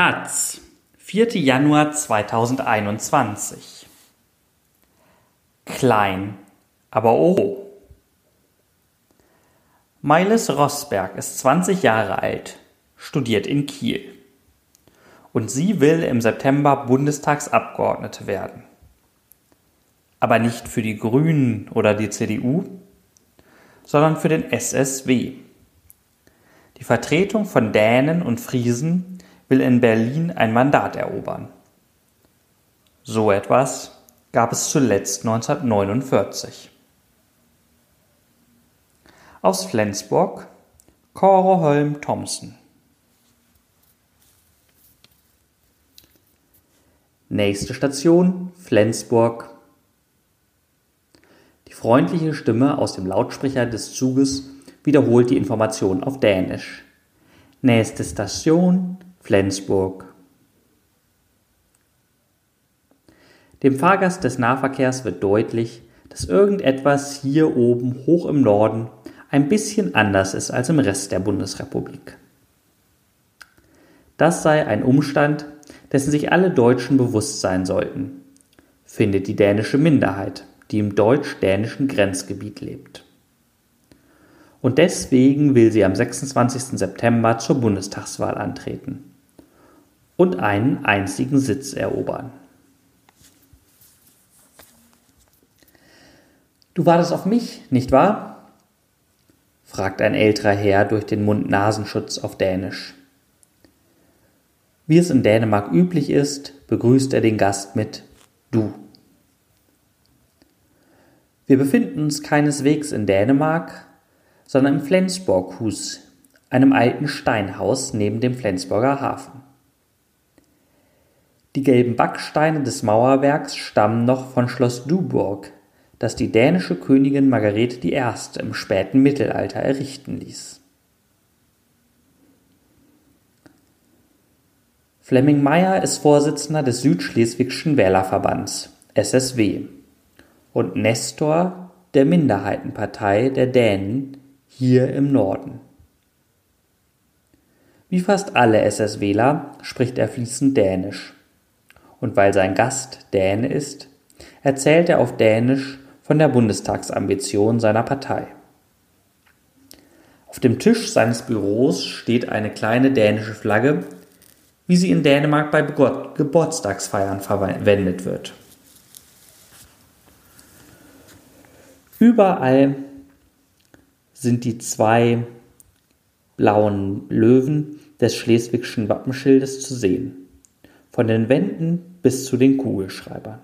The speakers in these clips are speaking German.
Taz, 4. Januar 2021. Klein, aber oh. Meiles Rosberg ist 20 Jahre alt, studiert in Kiel. Und sie will im September Bundestagsabgeordnete werden. Aber nicht für die Grünen oder die CDU, sondern für den SSW. Die Vertretung von Dänen und Friesen will in Berlin ein Mandat erobern. So etwas gab es zuletzt 1949. Aus Flensburg Kåre Holm Thomsen Nächste Station Flensburg. Die freundliche Stimme aus dem Lautsprecher des Zuges wiederholt die Information auf Dänisch. Nächste Station Flensburg. Dem Fahrgast des Nahverkehrs wird deutlich, dass irgendetwas hier oben hoch im Norden ein bisschen anders ist als im Rest der Bundesrepublik. Das sei ein Umstand, dessen sich alle Deutschen bewusst sein sollten, findet die dänische Minderheit, die im deutsch-dänischen Grenzgebiet lebt. Und deswegen will sie am 26. September zur Bundestagswahl antreten und einen einzigen Sitz erobern. Du wartest auf mich, nicht wahr? fragt ein älterer Herr durch den Mund-Nasenschutz auf Dänisch. Wie es in Dänemark üblich ist, begrüßt er den Gast mit Du. Wir befinden uns keineswegs in Dänemark, sondern im Flensborghus, einem alten Steinhaus neben dem Flensburger Hafen. Die gelben Backsteine des Mauerwerks stammen noch von Schloss Duburg, das die dänische Königin Margarete I. im späten Mittelalter errichten ließ. Flemming Meyer ist Vorsitzender des Südschleswigschen Wählerverbands SSW und Nestor der Minderheitenpartei der Dänen hier im Norden. Wie fast alle SSWler spricht er fließend Dänisch und weil sein Gast Däne ist, erzählt er auf Dänisch von der Bundestagsambition seiner Partei. Auf dem Tisch seines Büros steht eine kleine dänische Flagge, wie sie in Dänemark bei Geburtstagsfeiern verwendet wird. Überall sind die zwei blauen Löwen des schleswigschen Wappenschildes zu sehen von den Wänden bis zu den Kugelschreibern.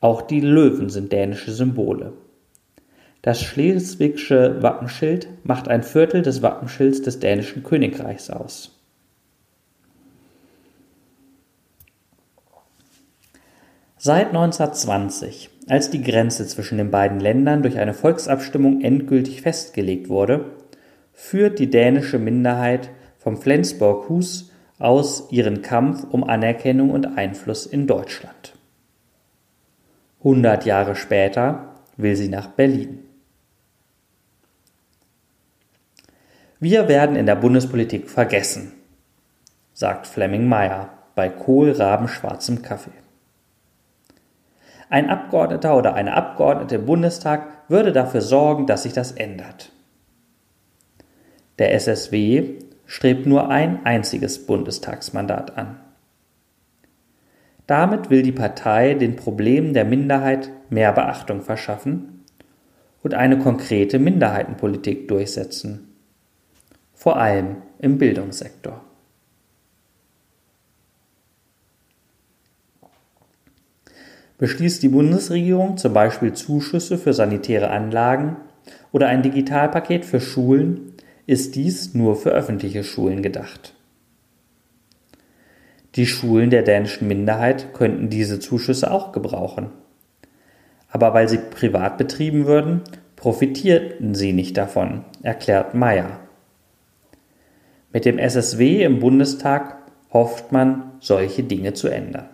Auch die Löwen sind dänische Symbole. Das schleswigsche Wappenschild macht ein Viertel des Wappenschilds des dänischen Königreichs aus. Seit 1920, als die Grenze zwischen den beiden Ländern durch eine Volksabstimmung endgültig festgelegt wurde, führt die dänische Minderheit vom Flensborg-Hus aus ihren Kampf um Anerkennung und Einfluss in Deutschland. Hundert Jahre später will sie nach Berlin. Wir werden in der Bundespolitik vergessen, sagt Flemming Meyer bei kohlrabenschwarzem Kaffee. Ein Abgeordneter oder eine Abgeordnete im Bundestag würde dafür sorgen, dass sich das ändert. Der SSW strebt nur ein einziges Bundestagsmandat an. Damit will die Partei den Problemen der Minderheit mehr Beachtung verschaffen und eine konkrete Minderheitenpolitik durchsetzen, vor allem im Bildungssektor. Beschließt die Bundesregierung zum Beispiel Zuschüsse für sanitäre Anlagen oder ein Digitalpaket für Schulen, ist dies nur für öffentliche Schulen gedacht. Die Schulen der dänischen Minderheit könnten diese Zuschüsse auch gebrauchen. Aber weil sie privat betrieben würden, profitierten sie nicht davon, erklärt Meyer. Mit dem SSW im Bundestag hofft man, solche Dinge zu ändern.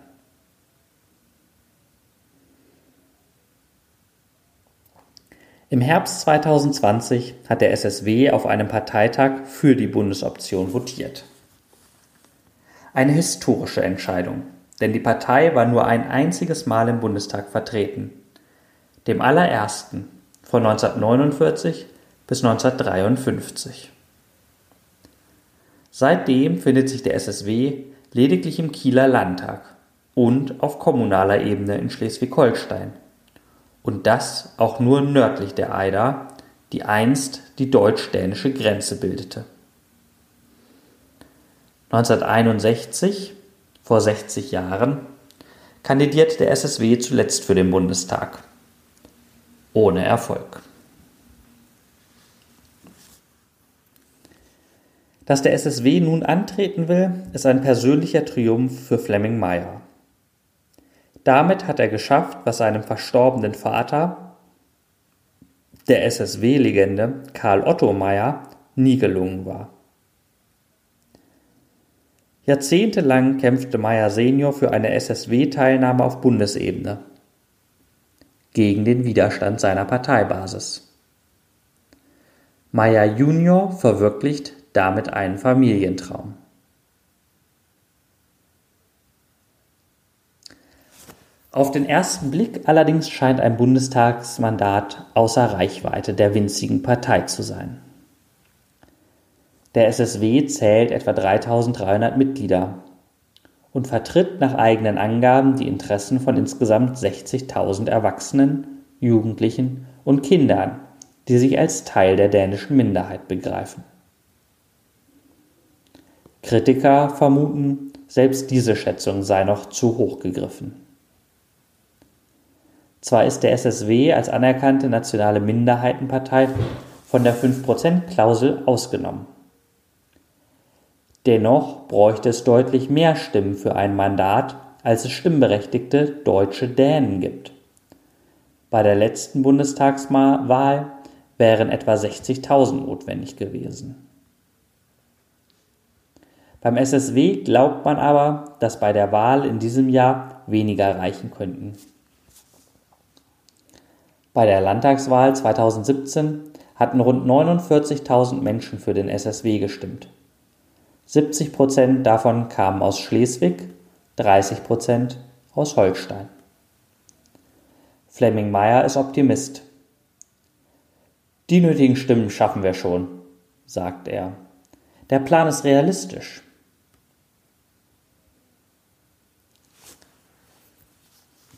Im Herbst 2020 hat der SSW auf einem Parteitag für die Bundesoption votiert. Eine historische Entscheidung, denn die Partei war nur ein einziges Mal im Bundestag vertreten, dem allerersten von 1949 bis 1953. Seitdem findet sich der SSW lediglich im Kieler Landtag und auf kommunaler Ebene in Schleswig-Holstein. Und das auch nur nördlich der Eider, die einst die deutsch-dänische Grenze bildete. 1961, vor 60 Jahren, kandidierte der SSW zuletzt für den Bundestag. Ohne Erfolg. Dass der SSW nun antreten will, ist ein persönlicher Triumph für Flemming Meyer. Damit hat er geschafft, was seinem verstorbenen Vater, der SSW-Legende Karl Otto Meyer, nie gelungen war. Jahrzehntelang kämpfte Meyer Senior für eine SSW-Teilnahme auf Bundesebene gegen den Widerstand seiner Parteibasis. Meyer Junior verwirklicht damit einen Familientraum. Auf den ersten Blick allerdings scheint ein Bundestagsmandat außer Reichweite der winzigen Partei zu sein. Der SSW zählt etwa 3300 Mitglieder und vertritt nach eigenen Angaben die Interessen von insgesamt 60.000 Erwachsenen, Jugendlichen und Kindern, die sich als Teil der dänischen Minderheit begreifen. Kritiker vermuten, selbst diese Schätzung sei noch zu hoch gegriffen. Zwar ist der SSW als anerkannte nationale Minderheitenpartei von der 5%-Klausel ausgenommen. Dennoch bräuchte es deutlich mehr Stimmen für ein Mandat, als es stimmberechtigte deutsche Dänen gibt. Bei der letzten Bundestagswahl wären etwa 60.000 notwendig gewesen. Beim SSW glaubt man aber, dass bei der Wahl in diesem Jahr weniger reichen könnten. Bei der Landtagswahl 2017 hatten rund 49.000 Menschen für den SSW gestimmt. 70 Prozent davon kamen aus Schleswig, 30 Prozent aus Holstein. Fleming Meyer ist Optimist. Die nötigen Stimmen schaffen wir schon, sagt er. Der Plan ist realistisch.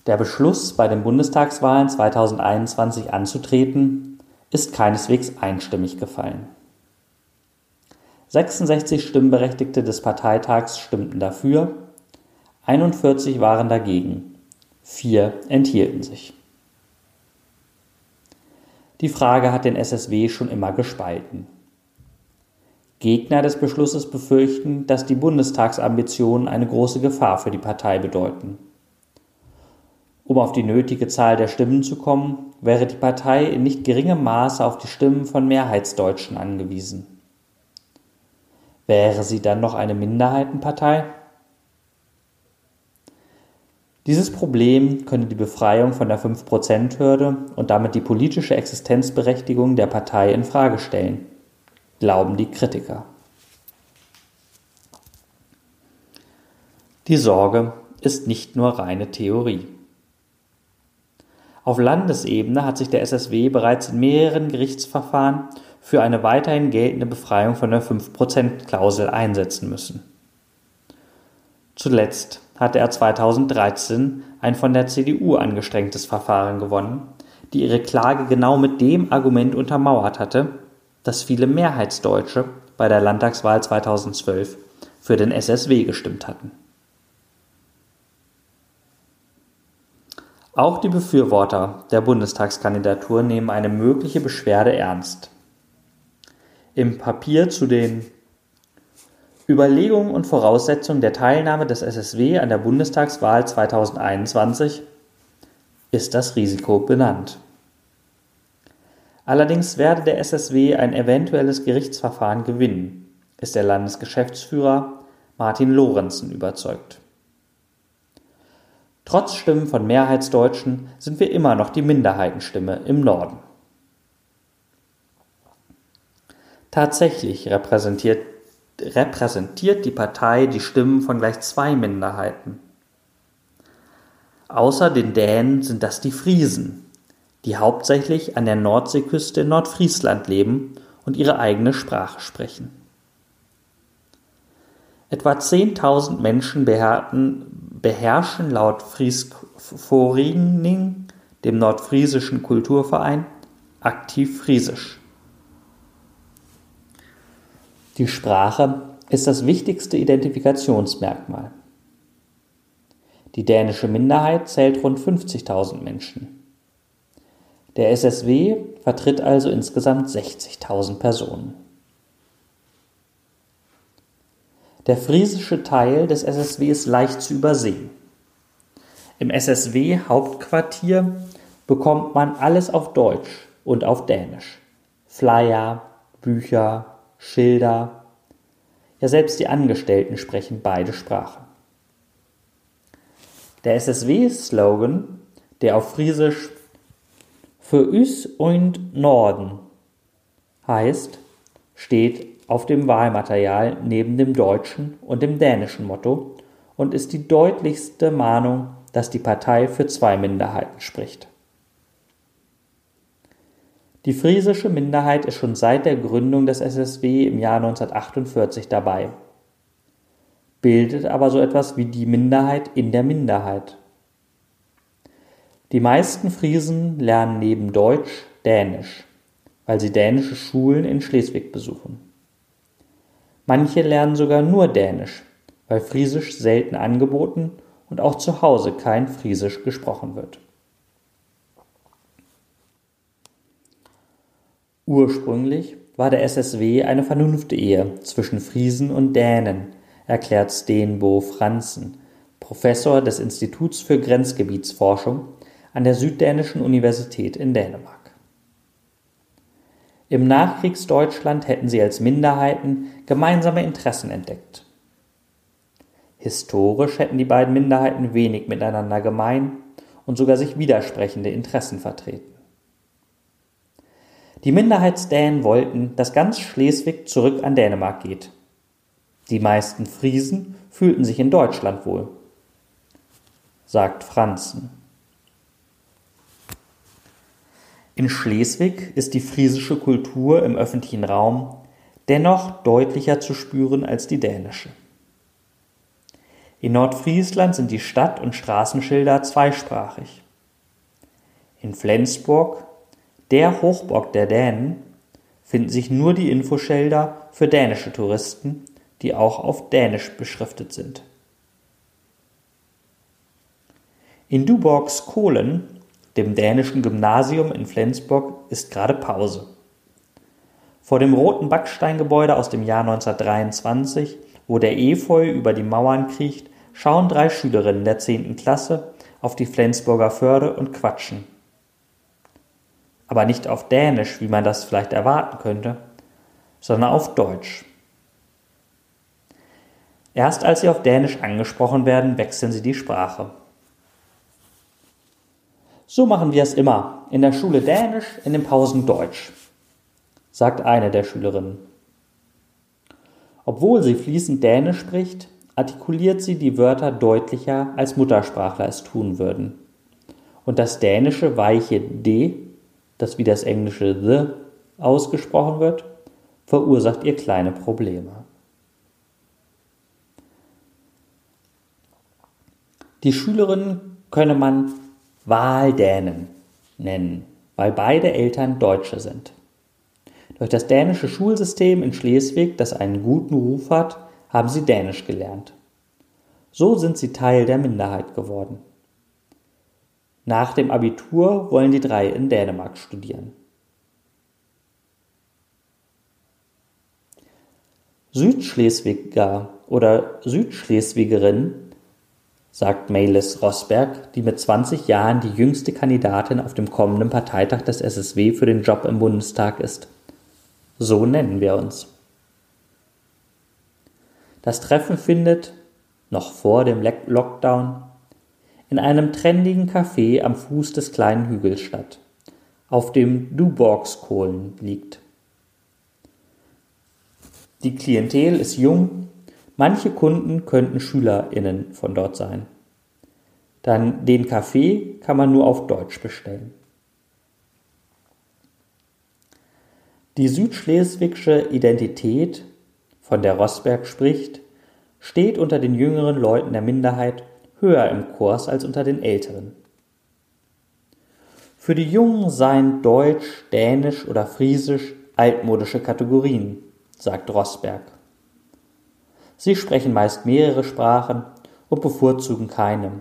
Der Beschluss, bei den Bundestagswahlen 2021 anzutreten, ist keineswegs einstimmig gefallen. 66 Stimmberechtigte des Parteitags stimmten dafür, 41 waren dagegen, vier enthielten sich. Die Frage hat den SSW schon immer gespalten. Gegner des Beschlusses befürchten, dass die Bundestagsambitionen eine große Gefahr für die Partei bedeuten. Um auf die nötige Zahl der Stimmen zu kommen, wäre die Partei in nicht geringem Maße auf die Stimmen von Mehrheitsdeutschen angewiesen. Wäre sie dann noch eine Minderheitenpartei? Dieses Problem könne die Befreiung von der 5%-Hürde und damit die politische Existenzberechtigung der Partei in Frage stellen, glauben die Kritiker. Die Sorge ist nicht nur reine Theorie. Auf Landesebene hat sich der SSW bereits in mehreren Gerichtsverfahren für eine weiterhin geltende Befreiung von der 5%-Klausel einsetzen müssen. Zuletzt hatte er 2013 ein von der CDU angestrengtes Verfahren gewonnen, die ihre Klage genau mit dem Argument untermauert hatte, dass viele Mehrheitsdeutsche bei der Landtagswahl 2012 für den SSW gestimmt hatten. Auch die Befürworter der Bundestagskandidatur nehmen eine mögliche Beschwerde ernst. Im Papier zu den Überlegungen und Voraussetzungen der Teilnahme des SSW an der Bundestagswahl 2021 ist das Risiko benannt. Allerdings werde der SSW ein eventuelles Gerichtsverfahren gewinnen, ist der Landesgeschäftsführer Martin Lorenzen überzeugt. Trotz Stimmen von Mehrheitsdeutschen sind wir immer noch die Minderheitenstimme im Norden. Tatsächlich repräsentiert repräsentiert die Partei die Stimmen von gleich zwei Minderheiten. Außer den Dänen sind das die Friesen, die hauptsächlich an der Nordseeküste in Nordfriesland leben und ihre eigene Sprache sprechen. Etwa 10.000 Menschen beherrschen laut Friesforening, dem nordfriesischen Kulturverein, aktiv Friesisch. Die Sprache ist das wichtigste Identifikationsmerkmal. Die dänische Minderheit zählt rund 50.000 Menschen. Der SSW vertritt also insgesamt 60.000 Personen. Der friesische Teil des SSW ist leicht zu übersehen. Im SSW-Hauptquartier bekommt man alles auf Deutsch und auf Dänisch. Flyer, Bücher, Schilder. Ja, selbst die Angestellten sprechen beide Sprachen. Der SSW-Slogan, der auf Friesisch für Üs und Norden heißt, steht auf dem Wahlmaterial neben dem deutschen und dem dänischen Motto und ist die deutlichste Mahnung, dass die Partei für zwei Minderheiten spricht. Die friesische Minderheit ist schon seit der Gründung des SSW im Jahr 1948 dabei, bildet aber so etwas wie die Minderheit in der Minderheit. Die meisten Friesen lernen neben Deutsch Dänisch, weil sie dänische Schulen in Schleswig besuchen. Manche lernen sogar nur Dänisch, weil Friesisch selten angeboten und auch zu Hause kein Friesisch gesprochen wird. Ursprünglich war der SSW eine Vernunftehe zwischen Friesen und Dänen, erklärt Stenbo Franzen, Professor des Instituts für Grenzgebietsforschung an der Süddänischen Universität in Dänemark. Im Nachkriegsdeutschland hätten sie als Minderheiten gemeinsame Interessen entdeckt. Historisch hätten die beiden Minderheiten wenig miteinander gemein und sogar sich widersprechende Interessen vertreten. Die Minderheitsdänen wollten, dass ganz Schleswig zurück an Dänemark geht. Die meisten Friesen fühlten sich in Deutschland wohl, sagt Franzen. In Schleswig ist die friesische Kultur im öffentlichen Raum dennoch deutlicher zu spüren als die dänische. In Nordfriesland sind die Stadt- und Straßenschilder zweisprachig. In Flensburg, der Hochburg der Dänen, finden sich nur die Infoschilder für dänische Touristen, die auch auf Dänisch beschriftet sind. In Duborgs Kohlen dem dänischen Gymnasium in Flensburg ist gerade Pause. Vor dem roten Backsteingebäude aus dem Jahr 1923, wo der Efeu über die Mauern kriecht, schauen drei Schülerinnen der 10. Klasse auf die Flensburger Förde und quatschen. Aber nicht auf Dänisch, wie man das vielleicht erwarten könnte, sondern auf Deutsch. Erst als sie auf Dänisch angesprochen werden, wechseln sie die Sprache. So machen wir es immer. In der Schule Dänisch, in den Pausen Deutsch, sagt eine der Schülerinnen. Obwohl sie fließend Dänisch spricht, artikuliert sie die Wörter deutlicher, als Muttersprachler es tun würden. Und das dänische weiche D, das wie das englische the ausgesprochen wird, verursacht ihr kleine Probleme. Die Schülerin könne man Waldänen nennen, weil beide Eltern Deutsche sind. Durch das dänische Schulsystem in Schleswig, das einen guten Ruf hat, haben sie Dänisch gelernt. So sind sie Teil der Minderheit geworden. Nach dem Abitur wollen die drei in Dänemark studieren. Südschleswiger oder Südschleswigerin sagt Melis Rosberg, die mit 20 Jahren die jüngste Kandidatin auf dem kommenden Parteitag des SSW für den Job im Bundestag ist. So nennen wir uns. Das Treffen findet, noch vor dem Lockdown, in einem trendigen Café am Fuß des kleinen Hügels statt, auf dem Duborgskohlen liegt. Die Klientel ist jung, manche Kunden könnten SchülerInnen von dort sein. Dann den Kaffee kann man nur auf Deutsch bestellen. Die südschleswigsche Identität, von der Rossberg spricht, steht unter den jüngeren Leuten der Minderheit höher im Kurs als unter den älteren. Für die Jungen seien Deutsch, Dänisch oder Friesisch altmodische Kategorien, sagt Rossberg. Sie sprechen meist mehrere Sprachen und bevorzugen keine.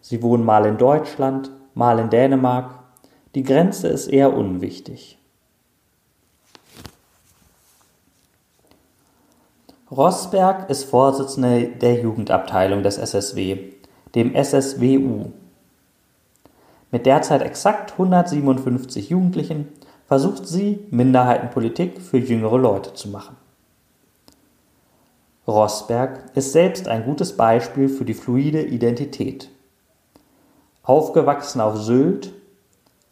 Sie wohnen mal in Deutschland, mal in Dänemark. Die Grenze ist eher unwichtig. Rossberg ist Vorsitzende der Jugendabteilung des SSW, dem SSWU. Mit derzeit exakt 157 Jugendlichen versucht sie, Minderheitenpolitik für jüngere Leute zu machen. Rossberg ist selbst ein gutes Beispiel für die fluide Identität. Aufgewachsen auf Sylt,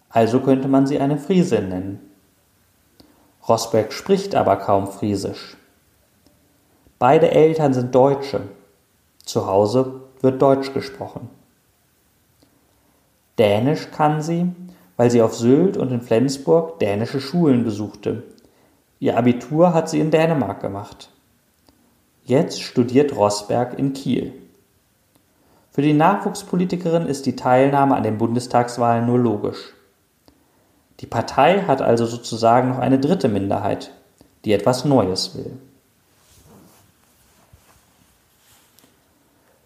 also könnte man sie eine Friesin nennen. Rossberg spricht aber kaum Friesisch. Beide Eltern sind Deutsche. Zu Hause wird Deutsch gesprochen. Dänisch kann sie, weil sie auf Sylt und in Flensburg dänische Schulen besuchte. Ihr Abitur hat sie in Dänemark gemacht. Jetzt studiert Rossberg in Kiel. Für die Nachwuchspolitikerin ist die Teilnahme an den Bundestagswahlen nur logisch. Die Partei hat also sozusagen noch eine dritte Minderheit, die etwas Neues will.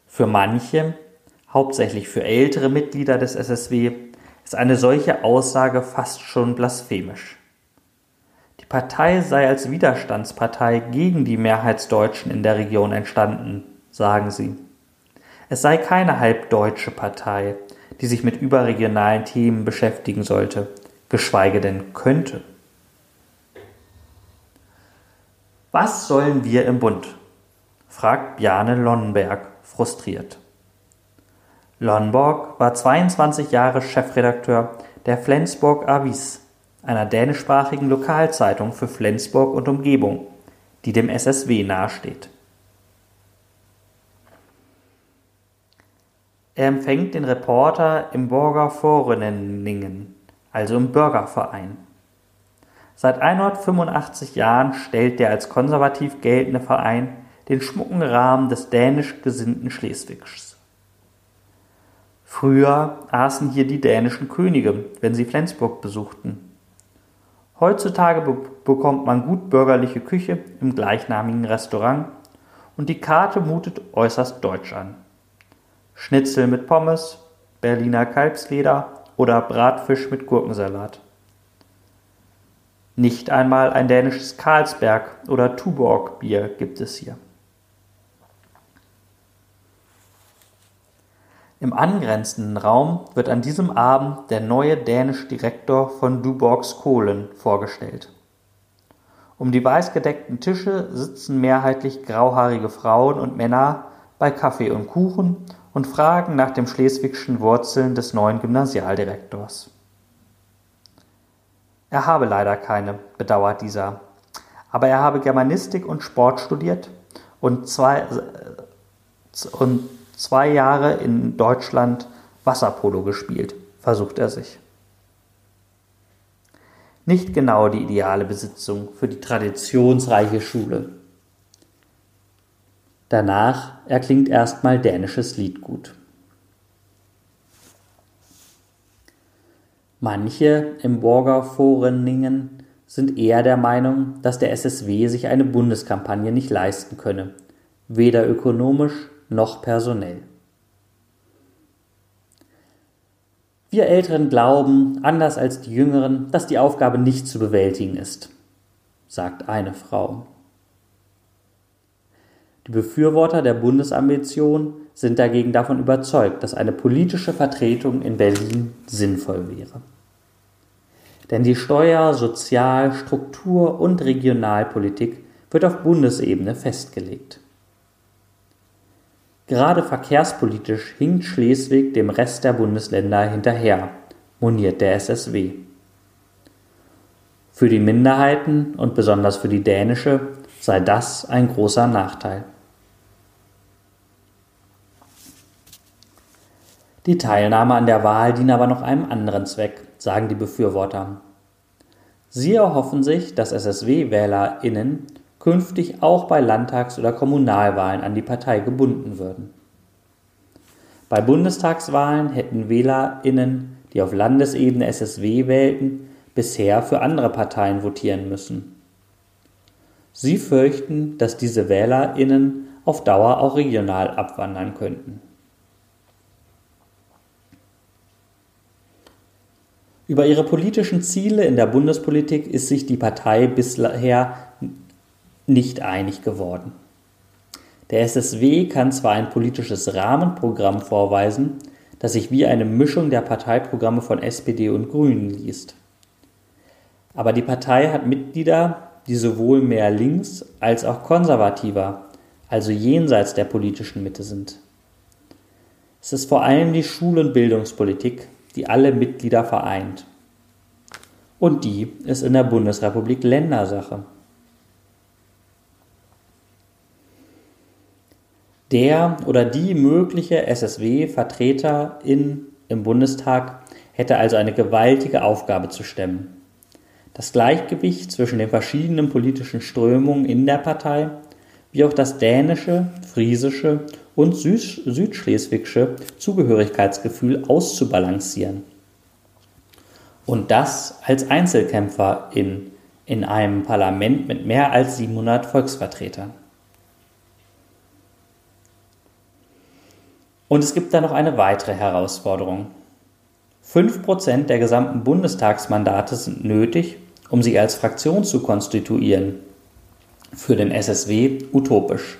Für manche, hauptsächlich für ältere Mitglieder des SSW, ist eine solche Aussage fast schon blasphemisch. Die Partei sei als Widerstandspartei gegen die Mehrheitsdeutschen in der Region entstanden, sagen sie. Es sei keine halbdeutsche Partei, die sich mit überregionalen Themen beschäftigen sollte, geschweige denn könnte. Was sollen wir im Bund? fragt Bjarne Lonnberg frustriert. Lonnborg war 22 Jahre Chefredakteur der Flensburg Avis, einer dänischsprachigen Lokalzeitung für Flensburg und Umgebung, die dem SSW nahesteht. Er empfängt den Reporter im Borgerforeningen, also im Bürgerverein. Seit 185 Jahren stellt der als konservativ geltende Verein den schmucken Rahmen des dänisch gesinnten Schleswigs. Früher aßen hier die dänischen Könige, wenn sie Flensburg besuchten. Heutzutage be bekommt man gut bürgerliche Küche im gleichnamigen Restaurant und die Karte mutet äußerst deutsch an. Schnitzel mit Pommes, Berliner Kalbsleder oder Bratfisch mit Gurkensalat. Nicht einmal ein dänisches Karlsberg oder Tuborg Bier gibt es hier. Im angrenzenden Raum wird an diesem Abend der neue dänische Direktor von Duborgs Kohlen vorgestellt. Um die weißgedeckten Tische sitzen mehrheitlich grauhaarige Frauen und Männer bei Kaffee und Kuchen und fragen nach den schleswigschen Wurzeln des neuen Gymnasialdirektors. Er habe leider keine, bedauert dieser. Aber er habe Germanistik und Sport studiert und zwei, äh, und zwei Jahre in Deutschland Wasserpolo gespielt, versucht er sich. Nicht genau die ideale Besitzung für die traditionsreiche Schule. Danach erklingt erstmal dänisches Liedgut. Manche im Borgerforeningen sind eher der Meinung, dass der SSW sich eine Bundeskampagne nicht leisten könne, weder ökonomisch noch personell. Wir Älteren glauben, anders als die Jüngeren, dass die Aufgabe nicht zu bewältigen ist, sagt eine Frau. Die Befürworter der Bundesambition sind dagegen davon überzeugt, dass eine politische Vertretung in Berlin sinnvoll wäre. Denn die Steuer-, Sozial-, Struktur- und Regionalpolitik wird auf Bundesebene festgelegt. Gerade verkehrspolitisch hinkt Schleswig dem Rest der Bundesländer hinterher, moniert der SSW. Für die Minderheiten und besonders für die dänische sei das ein großer Nachteil. Die Teilnahme an der Wahl diene aber noch einem anderen Zweck, sagen die Befürworter. Sie erhoffen sich, dass SSW-WählerInnen künftig auch bei Landtags- oder Kommunalwahlen an die Partei gebunden würden. Bei Bundestagswahlen hätten WählerInnen, die auf Landesebene SSW wählten, bisher für andere Parteien votieren müssen. Sie fürchten, dass diese WählerInnen auf Dauer auch regional abwandern könnten. Über ihre politischen Ziele in der Bundespolitik ist sich die Partei bisher nicht einig geworden. Der SSW kann zwar ein politisches Rahmenprogramm vorweisen, das sich wie eine Mischung der Parteiprogramme von SPD und Grünen liest. Aber die Partei hat Mitglieder, die sowohl mehr links als auch konservativer, also jenseits der politischen Mitte sind. Es ist vor allem die Schul- und Bildungspolitik, die alle Mitglieder vereint. Und die ist in der Bundesrepublik Ländersache. Der oder die mögliche SSW-Vertreterin im Bundestag hätte also eine gewaltige Aufgabe zu stemmen. Das Gleichgewicht zwischen den verschiedenen politischen Strömungen in der Partei, wie auch das dänische, friesische und südschleswigsche Zugehörigkeitsgefühl auszubalancieren. Und das als Einzelkämpfer in, in einem Parlament mit mehr als 700 Volksvertretern. Und es gibt da noch eine weitere Herausforderung. 5% der gesamten Bundestagsmandate sind nötig, um sich als Fraktion zu konstituieren. Für den SSW utopisch.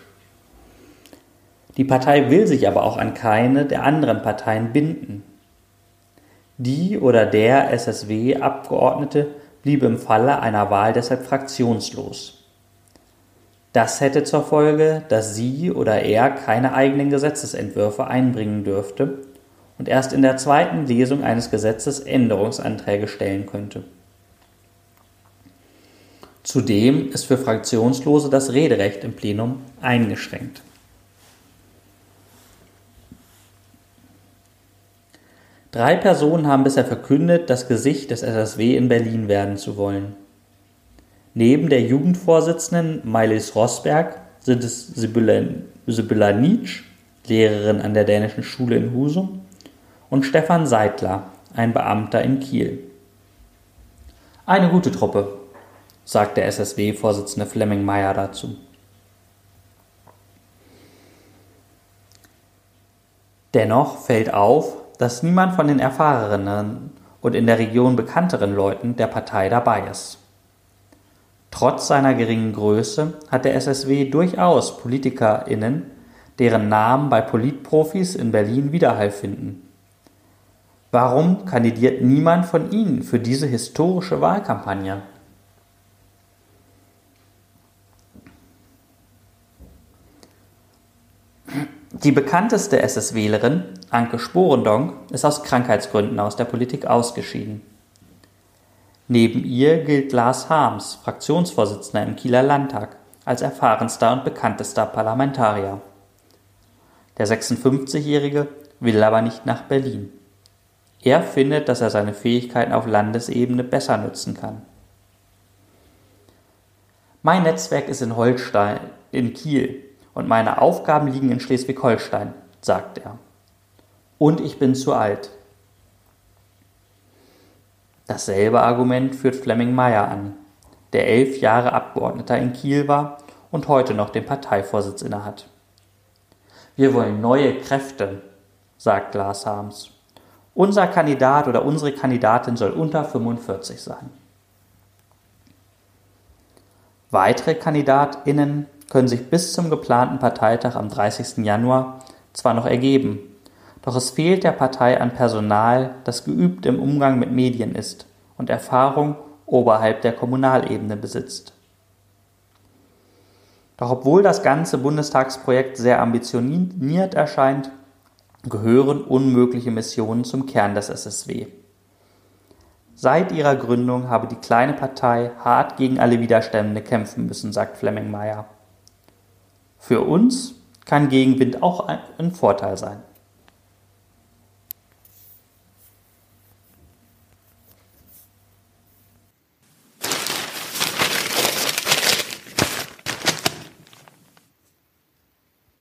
Die Partei will sich aber auch an keine der anderen Parteien binden. Die oder der SSW-Abgeordnete bliebe im Falle einer Wahl deshalb fraktionslos. Das hätte zur Folge, dass sie oder er keine eigenen Gesetzesentwürfe einbringen dürfte und erst in der zweiten Lesung eines Gesetzes Änderungsanträge stellen könnte. Zudem ist für Fraktionslose das Rederecht im Plenum eingeschränkt. Drei Personen haben bisher verkündet, das Gesicht des SSW in Berlin werden zu wollen. Neben der Jugendvorsitzenden Mailis Rosberg sind es Sibylla Nietzsch, Lehrerin an der dänischen Schule in Husum, und Stefan Seidler, ein Beamter in Kiel. Eine gute Truppe, sagt der SSW-Vorsitzende Flemming Meyer dazu. Dennoch fällt auf, dass niemand von den erfahreneren und in der Region bekannteren Leuten der Partei dabei ist. Trotz seiner geringen Größe hat der SSW durchaus PolitikerInnen, deren Namen bei Politprofis in Berlin Widerhall finden. Warum kandidiert niemand von ihnen für diese historische Wahlkampagne? Die bekannteste SS-Wählerin, Anke Sporendonk, ist aus Krankheitsgründen aus der Politik ausgeschieden. Neben ihr gilt Lars Harms, Fraktionsvorsitzender im Kieler Landtag, als erfahrenster und bekanntester Parlamentarier. Der 56-Jährige will aber nicht nach Berlin. Er findet, dass er seine Fähigkeiten auf Landesebene besser nutzen kann. Mein Netzwerk ist in Holstein, in Kiel, und meine Aufgaben liegen in Schleswig-Holstein, sagt er. Und ich bin zu alt. Dasselbe Argument führt Flemming Meyer an, der elf Jahre Abgeordneter in Kiel war und heute noch den Parteivorsitz innehat. Wir wollen neue Kräfte, sagt Lars Harms. Unser Kandidat oder unsere Kandidatin soll unter 45 sein. Weitere KandidatInnen können sich bis zum geplanten Parteitag am 30. Januar zwar noch ergeben, doch es fehlt der Partei an Personal, das geübt im Umgang mit Medien ist und Erfahrung oberhalb der Kommunalebene besitzt. Doch obwohl das ganze Bundestagsprojekt sehr ambitioniert erscheint, gehören unmögliche Missionen zum Kern des SSW. Seit ihrer Gründung habe die kleine Partei hart gegen alle Widerstände kämpfen müssen, sagt Flemming Meyer. Für uns kann Gegenwind auch ein Vorteil sein.